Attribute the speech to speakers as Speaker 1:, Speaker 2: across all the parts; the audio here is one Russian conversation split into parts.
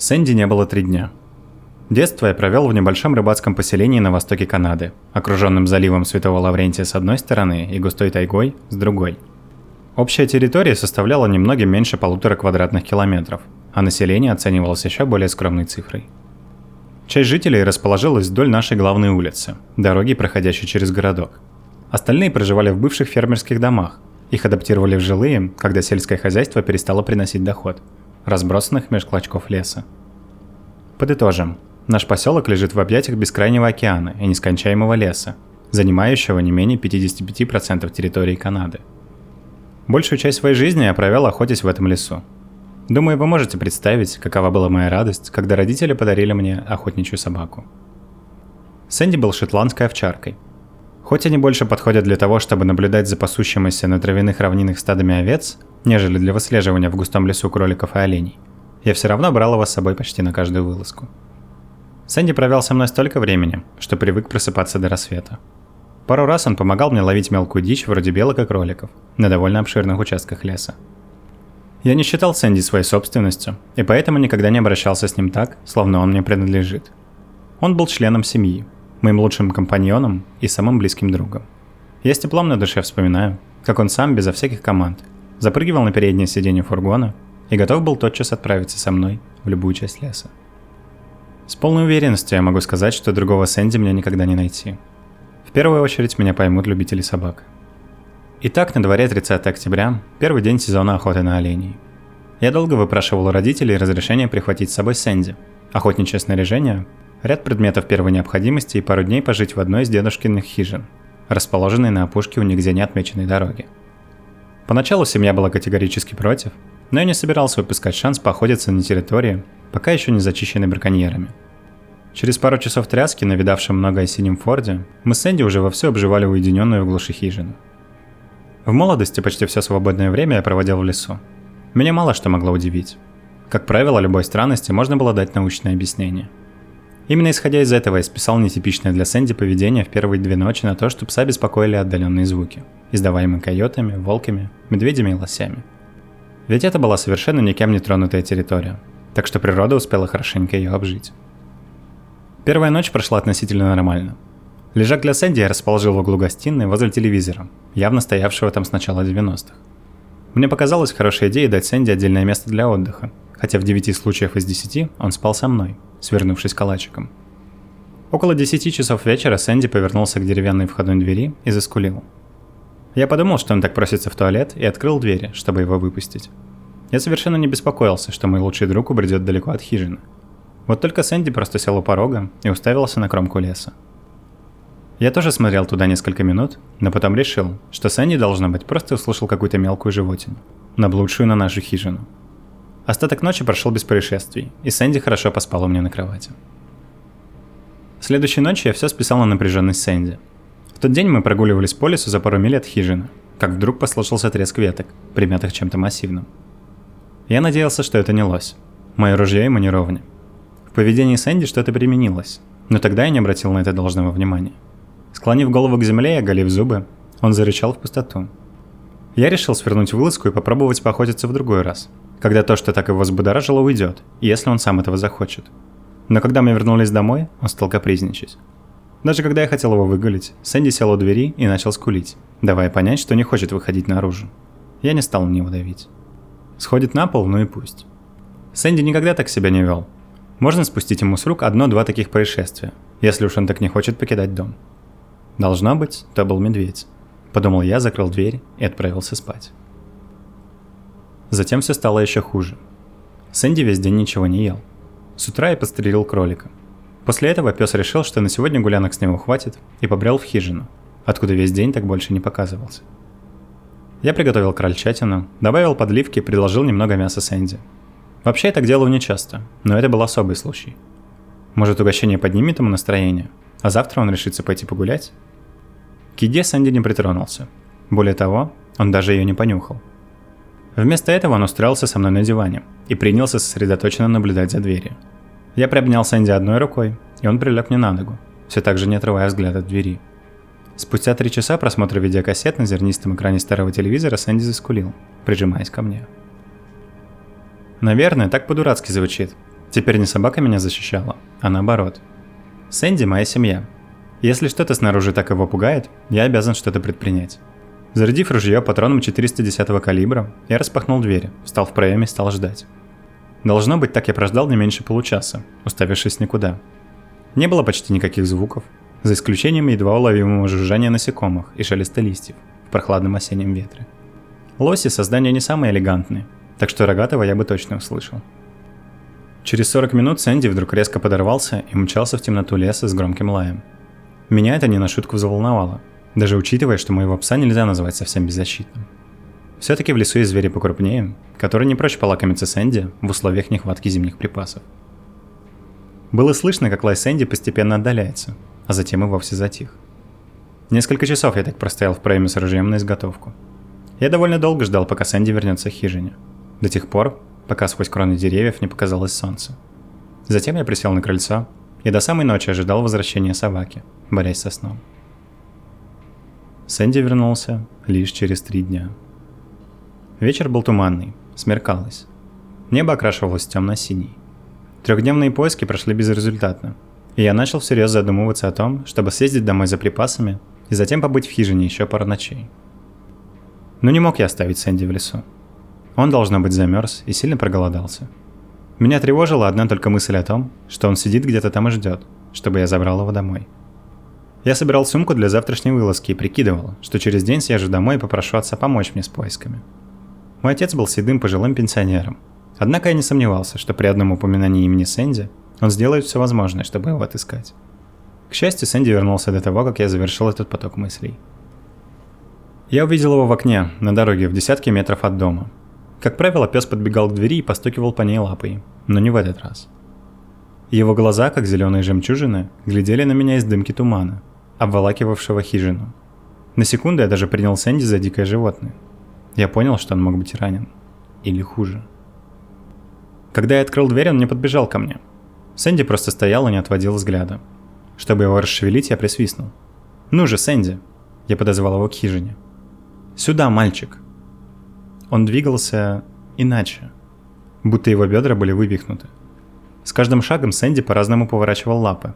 Speaker 1: Сэнди не было три дня. Детство я провел в небольшом рыбацком поселении на востоке Канады, окруженном заливом Святого Лаврентия с одной стороны и густой тайгой с другой. Общая территория составляла немного меньше полутора квадратных километров, а население оценивалось еще более скромной цифрой. Часть жителей расположилась вдоль нашей главной улицы, дороги, проходящей через городок. Остальные проживали в бывших фермерских домах. Их адаптировали в жилые, когда сельское хозяйство перестало приносить доход – разбросанных меж клочков леса. Подытожим. Наш поселок лежит в объятиях бескрайнего океана и нескончаемого леса, занимающего не менее 55% территории Канады. Большую часть своей жизни я провел охотясь в этом лесу. Думаю, вы можете представить, какова была моя радость, когда родители подарили мне охотничью собаку. Сэнди был шотландской овчаркой. Хоть они больше подходят для того, чтобы наблюдать за пасущимися на травяных равнинах стадами овец, нежели для выслеживания в густом лесу кроликов и оленей. Я все равно брал его с собой почти на каждую вылазку. Сэнди провел со мной столько времени, что привык просыпаться до рассвета. Пару раз он помогал мне ловить мелкую дичь вроде белок и кроликов на довольно обширных участках леса. Я не считал Сэнди своей собственностью, и поэтому никогда не обращался с ним так, словно он мне принадлежит. Он был членом семьи, моим лучшим компаньоном и самым близким другом. Я с теплом на душе вспоминаю, как он сам, безо всяких команд, запрыгивал на переднее сиденье фургона и готов был тотчас отправиться со мной в любую часть леса. С полной уверенностью я могу сказать, что другого Сэнди мне никогда не найти. В первую очередь меня поймут любители собак. Итак, на дворе 30 октября, первый день сезона охоты на оленей. Я долго выпрашивал у родителей разрешение прихватить с собой Сэнди, охотничье снаряжение, ряд предметов первой необходимости и пару дней пожить в одной из дедушкиных хижин, расположенной на опушке у нигде не отмеченной дороги. Поначалу семья была категорически против, но я не собирался выпускать шанс поохотиться на территории, пока еще не зачищенной браконьерами. Через пару часов тряски, навидавшем много о синем Форде, мы с Энди уже вовсю обживали уединенную в глуши хижину. В молодости почти все свободное время я проводил в лесу. Меня мало что могло удивить. Как правило, любой странности можно было дать научное объяснение – Именно исходя из этого я списал нетипичное для Сэнди поведение в первые две ночи на то, что пса беспокоили отдаленные звуки, издаваемые койотами, волками, медведями и лосями. Ведь это была совершенно никем не тронутая территория, так что природа успела хорошенько ее обжить. Первая ночь прошла относительно нормально. Лежак для Сэнди я расположил в углу гостиной возле телевизора, явно стоявшего там с начала 90-х. Мне показалось хорошей идеей дать Сэнди отдельное место для отдыха, хотя в 9 случаях из 10 он спал со мной – свернувшись калачиком. Около 10 часов вечера Сэнди повернулся к деревянной входной двери и заскулил. Я подумал, что он так просится в туалет, и открыл двери, чтобы его выпустить. Я совершенно не беспокоился, что мой лучший друг убредет далеко от хижины. Вот только Сэнди просто сел у порога и уставился на кромку леса. Я тоже смотрел туда несколько минут, но потом решил, что Сэнди, должно быть, просто услышал какую-то мелкую животину, наблудшую на нашу хижину – Остаток ночи прошел без происшествий, и Сэнди хорошо поспала у меня на кровати. Следующей ночью я все списал на напряженность Сэнди. В тот день мы прогуливались по лесу за пару миль от хижины, как вдруг послышался треск веток, примятых чем-то массивным. Я надеялся, что это не лось. Мое ружье ему не ровня. В поведении Сэнди что-то применилось, но тогда я не обратил на это должного внимания. Склонив голову к земле и оголив зубы, он зарычал в пустоту. Я решил свернуть вылазку и попробовать поохотиться в другой раз – когда то, что так его взбудоражило, уйдет, если он сам этого захочет. Но когда мы вернулись домой, он стал капризничать. Даже когда я хотел его выгулить, Сэнди сел у двери и начал скулить, давая понять, что не хочет выходить наружу. Я не стал на него давить. Сходит на пол, ну и пусть. Сэнди никогда так себя не вел. Можно спустить ему с рук одно-два таких происшествия, если уж он так не хочет покидать дом. Должно быть, то был медведь. Подумал я, закрыл дверь и отправился спать. Затем все стало еще хуже. Сэнди весь день ничего не ел. С утра я подстрелил кролика. После этого пес решил, что на сегодня гулянок с него хватит, и побрел в хижину, откуда весь день так больше не показывался. Я приготовил крольчатину, добавил подливки и предложил немного мяса Сэнди. Вообще я так делаю нечасто, но это был особый случай. Может угощение поднимет ему настроение, а завтра он решится пойти погулять? К еде Сэнди не притронулся. Более того, он даже ее не понюхал – Вместо этого он устроился со мной на диване и принялся сосредоточенно наблюдать за дверью. Я приобнял Сэнди одной рукой, и он прилег мне на ногу, все так же не отрывая взгляд от двери. Спустя три часа просмотра видеокассет на зернистом экране старого телевизора Сэнди заскулил, прижимаясь ко мне. Наверное, так по-дурацки звучит, Теперь не собака меня защищала, а наоборот. Сэнди – моя семья. Если что-то снаружи так его пугает, я обязан что-то предпринять. Зарядив ружье патроном 410 калибра, я распахнул дверь, встал в проеме и стал ждать. Должно быть, так я прождал не меньше получаса, уставившись никуда. Не было почти никаких звуков, за исключением едва уловимого жужжания насекомых и шелеста листьев в прохладном осеннем ветре. Лоси создания не самые элегантные, так что рогатого я бы точно услышал. Через 40 минут Сэнди вдруг резко подорвался и умчался в темноту леса с громким лаем. Меня это не на шутку взволновало, даже учитывая, что моего пса нельзя назвать совсем беззащитным. Все-таки в лесу есть звери покрупнее, которые не прочь полакомиться Сэнди в условиях нехватки зимних припасов. Было слышно, как лай Сэнди постепенно отдаляется, а затем и вовсе затих. Несколько часов я так простоял в проеме с ружьем на изготовку. Я довольно долго ждал, пока Сэнди вернется к хижине. До тех пор, пока сквозь кроны деревьев не показалось солнце. Затем я присел на крыльцо и до самой ночи ожидал возвращения собаки, борясь со сном. Сэнди вернулся лишь через три дня. Вечер был туманный, смеркалось. Небо окрашивалось темно-синий. Трехдневные поиски прошли безрезультатно, и я начал всерьез задумываться о том, чтобы съездить домой за припасами и затем побыть в хижине еще пару ночей. Но не мог я оставить Сэнди в лесу. Он, должно быть, замерз и сильно проголодался. Меня тревожила одна только мысль о том, что он сидит где-то там и ждет, чтобы я забрал его домой. Я собирал сумку для завтрашней вылазки и прикидывал, что через день съезжу домой и попрошу отца помочь мне с поисками. Мой отец был седым пожилым пенсионером. Однако я не сомневался, что при одном упоминании имени Сэнди он сделает все возможное, чтобы его отыскать. К счастью, Сэнди вернулся до того, как я завершил этот поток мыслей. Я увидел его в окне, на дороге, в десятке метров от дома, как правило, пес подбегал к двери и постукивал по ней лапой, но не в этот раз. Его глаза, как зеленые жемчужины, глядели на меня из дымки тумана, обволакивавшего хижину. На секунду я даже принял Сэнди за дикое животное. Я понял, что он мог быть ранен. Или хуже. Когда я открыл дверь, он не подбежал ко мне. Сэнди просто стоял и не отводил взгляда. Чтобы его расшевелить, я присвистнул. «Ну же, Сэнди!» Я подозвал его к хижине. «Сюда, мальчик!» Он двигался иначе, будто его бедра были вывихнуты. С каждым шагом Сэнди по-разному поворачивал лапы.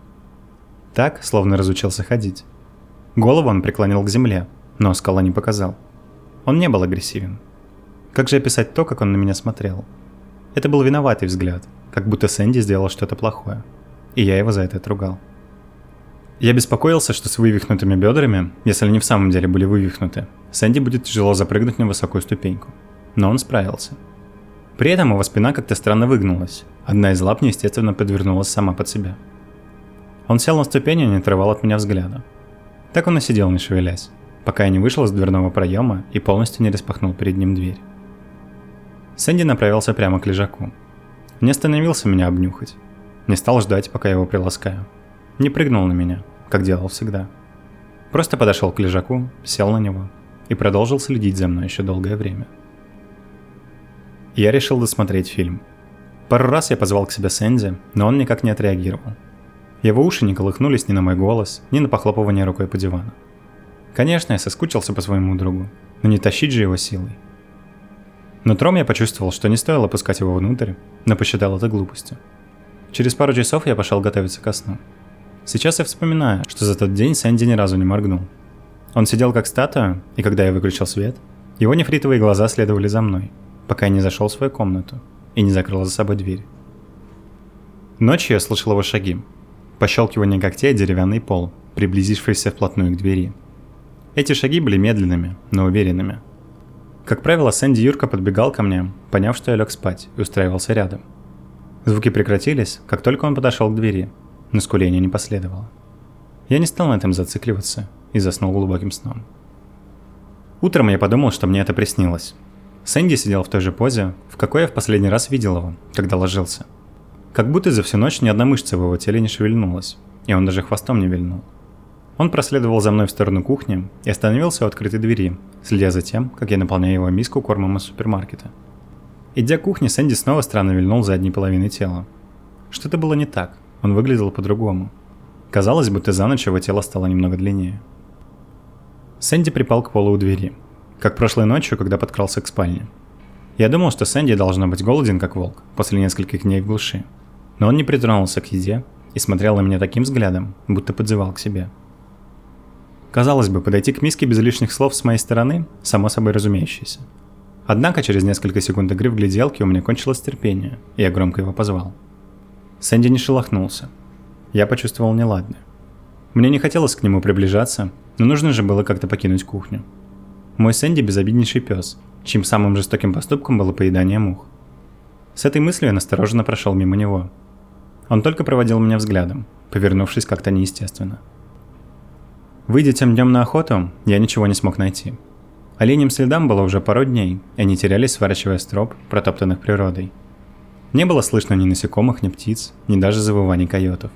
Speaker 1: Так, словно разучился ходить. Голову он преклонил к земле, но скала не показал. Он не был агрессивен. Как же описать то, как он на меня смотрел? Это был виноватый взгляд, как будто Сэнди сделал что-то плохое. И я его за это отругал. Я беспокоился, что с вывихнутыми бедрами, если они в самом деле были вывихнуты, Сэнди будет тяжело запрыгнуть на высокую ступеньку но он справился. При этом его спина как-то странно выгнулась. Одна из лап неестественно подвернулась сама под себя. Он сел на ступень и не отрывал от меня взгляда. Так он и сидел, не шевелясь, пока я не вышел из дверного проема и полностью не распахнул перед ним дверь. Сэнди направился прямо к лежаку. Не остановился меня обнюхать. Не стал ждать, пока я его приласкаю. Не прыгнул на меня, как делал всегда. Просто подошел к лежаку, сел на него и продолжил следить за мной еще долгое время. Я решил досмотреть фильм. Пару раз я позвал к себе Сэнди, но он никак не отреагировал. Его уши не колыхнулись ни на мой голос, ни на похлопывание рукой по дивану. Конечно, я соскучился по своему другу, но не тащить же его силой. Нутром я почувствовал, что не стоило опускать его внутрь, но посчитал это глупостью. Через пару часов я пошел готовиться ко сну. Сейчас я вспоминаю, что за тот день Сэнди ни разу не моргнул. Он сидел как статуя, и когда я выключил свет, его нефритовые глаза следовали за мной – пока я не зашел в свою комнату и не закрыл за собой дверь. Ночью я слышал его шаги. Пощелкивание когтей деревянный пол, приблизившийся вплотную к двери. Эти шаги были медленными, но уверенными. Как правило, Сэнди Юрка подбегал ко мне, поняв, что я лег спать, и устраивался рядом. Звуки прекратились, как только он подошел к двери, но скуление не последовало. Я не стал на этом зацикливаться и заснул глубоким сном. Утром я подумал, что мне это приснилось, Сэнди сидел в той же позе, в какой я в последний раз видел его, когда ложился. Как будто за всю ночь ни одна мышца в его теле не шевельнулась, и он даже хвостом не вильнул. Он проследовал за мной в сторону кухни и остановился у открытой двери, следя за тем, как я наполняю его миску кормом из супермаркета. Идя к кухне, Сэнди снова странно вильнул задней половиной тела. Что-то было не так, он выглядел по-другому. Казалось, будто за ночь его тело стало немного длиннее. Сэнди припал к полу у двери – как прошлой ночью, когда подкрался к спальне. Я думал, что Сэнди должно быть голоден, как волк, после нескольких дней в глуши. Но он не притронулся к еде и смотрел на меня таким взглядом, будто подзывал к себе. Казалось бы, подойти к миске без лишних слов с моей стороны – само собой разумеющееся. Однако через несколько секунд игры в гляделки у меня кончилось терпение, и я громко его позвал. Сэнди не шелохнулся. Я почувствовал неладное. Мне не хотелось к нему приближаться, но нужно же было как-то покинуть кухню. Мой Сэнди безобиднейший пес, чьим самым жестоким поступком было поедание мух. С этой мыслью я настороженно прошел мимо него. Он только проводил меня взглядом, повернувшись как-то неестественно. Выйдя тем днем на охоту, я ничего не смог найти. Оленям следам было уже пару дней, и они терялись, сворачивая строп, протоптанных природой. Не было слышно ни насекомых, ни птиц, ни даже завываний койотов.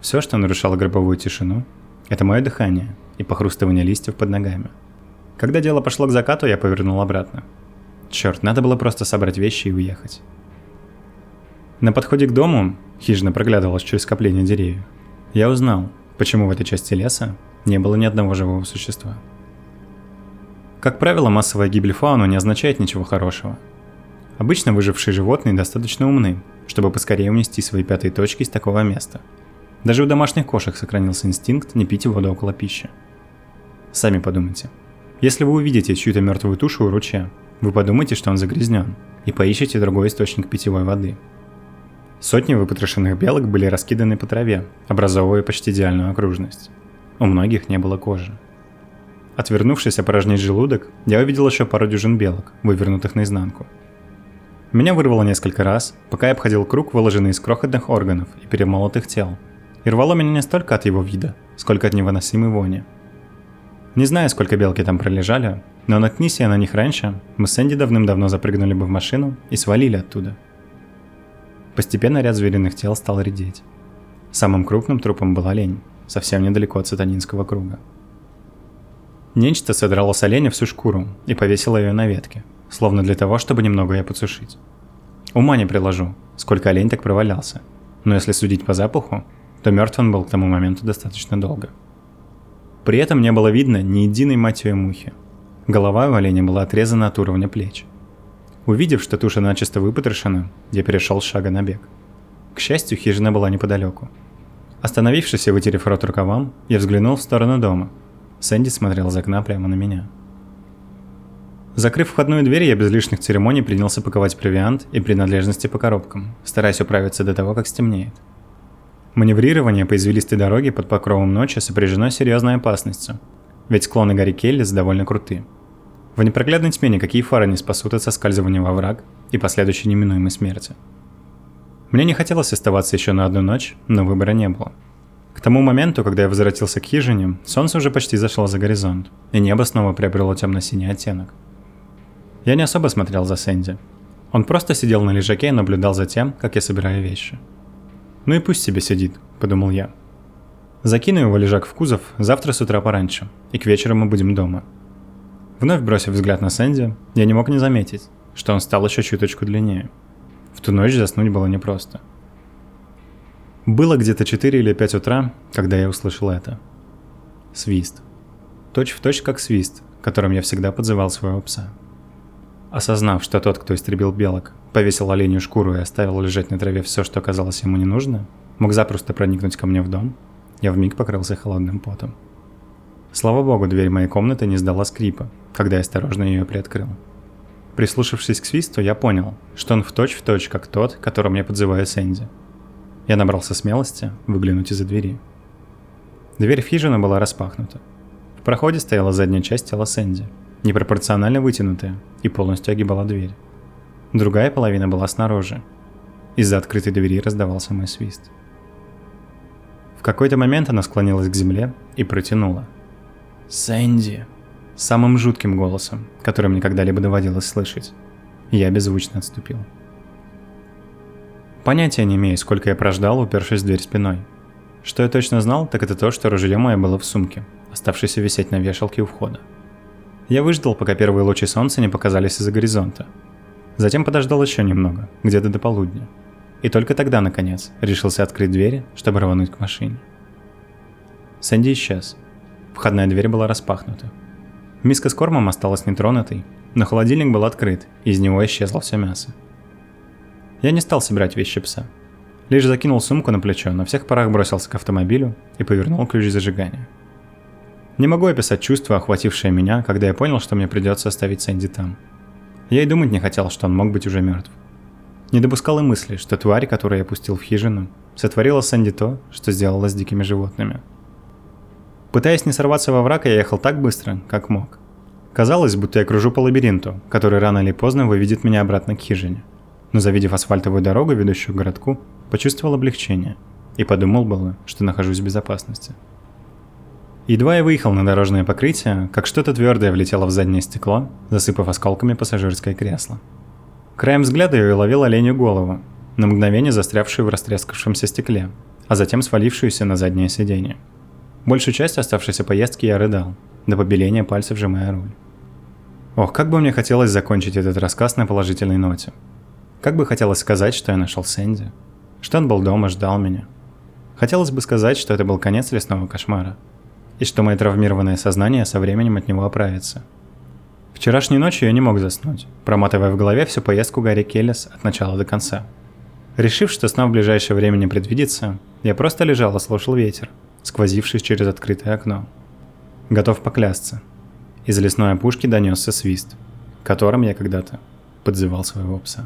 Speaker 1: Все, что нарушало гробовую тишину, это мое дыхание и похрустывание листьев под ногами. Когда дело пошло к закату, я повернул обратно. Черт, надо было просто собрать вещи и уехать. На подходе к дому хижина проглядывалась через скопление деревьев. Я узнал, почему в этой части леса не было ни одного живого существа. Как правило, массовая гибель фауны не означает ничего хорошего. Обычно выжившие животные достаточно умны, чтобы поскорее унести свои пятые точки из такого места – даже у домашних кошек сохранился инстинкт не пить воду около пищи. Сами подумайте. Если вы увидите чью-то мертвую тушу у ручья, вы подумайте, что он загрязнен, и поищите другой источник питьевой воды. Сотни выпотрошенных белок были раскиданы по траве, образовывая почти идеальную окружность. У многих не было кожи. Отвернувшись опорожнить желудок, я увидел еще пару дюжин белок, вывернутых наизнанку. Меня вырвало несколько раз, пока я обходил круг, выложенный из крохотных органов и перемолотых тел, и рвало меня не столько от его вида, сколько от невыносимой вони. Не знаю, сколько белки там пролежали, но наткнись я на них раньше, мы с Энди давным-давно запрыгнули бы в машину и свалили оттуда. Постепенно ряд звериных тел стал редеть. Самым крупным трупом был олень, совсем недалеко от сатанинского круга. Нечто содрало с оленя всю шкуру и повесило ее на ветке, словно для того, чтобы немного ее подсушить. Ума не приложу, сколько олень так провалялся, но если судить по запаху, то мертв он был к тому моменту достаточно долго. При этом не было видно ни единой матери мухи. Голова у оленя была отрезана от уровня плеч. Увидев, что туша начисто выпотрошена, я перешел с шага на бег. К счастью, хижина была неподалеку. Остановившись и вытерев рот рукавам, я взглянул в сторону дома. Сэнди смотрел из окна прямо на меня. Закрыв входную дверь, я без лишних церемоний принялся паковать провиант и принадлежности по коробкам, стараясь управиться до того, как стемнеет. Маневрирование по извилистой дороге под покровом ночи сопряжено серьезной опасностью, ведь склоны горы Келлис довольно круты. В непроглядной тьме никакие фары не спасут от соскальзывания во враг и последующей неминуемой смерти. Мне не хотелось оставаться еще на одну ночь, но выбора не было. К тому моменту, когда я возвратился к хижине, солнце уже почти зашло за горизонт, и небо снова приобрело темно-синий оттенок. Я не особо смотрел за Сэнди. Он просто сидел на лежаке и наблюдал за тем, как я собираю вещи – ну и пусть себе сидит, подумал я. Закину его лежак в кузов завтра с утра пораньше, и к вечеру мы будем дома. Вновь бросив взгляд на Сэнди, я не мог не заметить, что он стал еще чуточку длиннее. В ту ночь заснуть было непросто. Было где-то 4 или 5 утра, когда я услышал это. Свист. Точь в точь как свист, которым я всегда подзывал своего пса. Осознав, что тот, кто истребил белок, повесил оленью шкуру и оставил лежать на траве все, что казалось ему не нужно, мог запросто проникнуть ко мне в дом, я вмиг покрылся холодным потом. Слава богу, дверь моей комнаты не сдала скрипа, когда я осторожно ее приоткрыл. Прислушавшись к свисту, я понял, что он в точь в точь, как тот, которым я подзываю Сэнди. Я набрался смелости выглянуть из-за двери. Дверь в хижину была распахнута. В проходе стояла задняя часть тела Сэнди, непропорционально вытянутая, и полностью огибала дверь. Другая половина была снаружи. Из-за открытой двери раздавался мой свист. В какой-то момент она склонилась к земле и протянула. «Сэнди!» Самым жутким голосом, которым мне когда-либо доводилось слышать. Я беззвучно отступил. Понятия не имею, сколько я прождал, упершись в дверь спиной. Что я точно знал, так это то, что ружье мое было в сумке, оставшееся висеть на вешалке у входа. Я выждал, пока первые лучи солнца не показались из-за горизонта. Затем подождал еще немного, где-то до полудня. И только тогда, наконец, решился открыть двери, чтобы рвануть к машине. Сэнди исчез. Входная дверь была распахнута. Миска с кормом осталась нетронутой, но холодильник был открыт, и из него исчезло все мясо. Я не стал собирать вещи пса. Лишь закинул сумку на плечо, на всех парах бросился к автомобилю и повернул ключ зажигания. Не могу описать чувство, охватившее меня, когда я понял, что мне придется оставить Сэнди там. Я и думать не хотел, что он мог быть уже мертв. Не допускал и мысли, что тварь, которую я пустил в хижину, сотворила Сэнди то, что сделала с дикими животными. Пытаясь не сорваться во враг, я ехал так быстро, как мог. Казалось, будто я кружу по лабиринту, который рано или поздно выведет меня обратно к хижине. Но завидев асфальтовую дорогу, ведущую к городку, почувствовал облегчение и подумал было, что нахожусь в безопасности. Едва я выехал на дорожное покрытие, как что-то твердое влетело в заднее стекло, засыпав осколками пассажирское кресло. Краем взгляда я уловил оленью голову, на мгновение застрявшую в растрескавшемся стекле, а затем свалившуюся на заднее сиденье. Большую часть оставшейся поездки я рыдал, до побеления пальцев сжимая руль. Ох, как бы мне хотелось закончить этот рассказ на положительной ноте. Как бы хотелось сказать, что я нашел Сэнди, что он был дома, ждал меня. Хотелось бы сказать, что это был конец лесного кошмара, и что мое травмированное сознание со временем от него оправится. Вчерашней ночью я не мог заснуть, проматывая в голове всю поездку Гарри Келлис от начала до конца. Решив, что сна в ближайшее время не предвидится, я просто лежал и слушал ветер, сквозивший через открытое окно. Готов поклясться. Из лесной опушки донесся свист, которым я когда-то подзывал своего пса.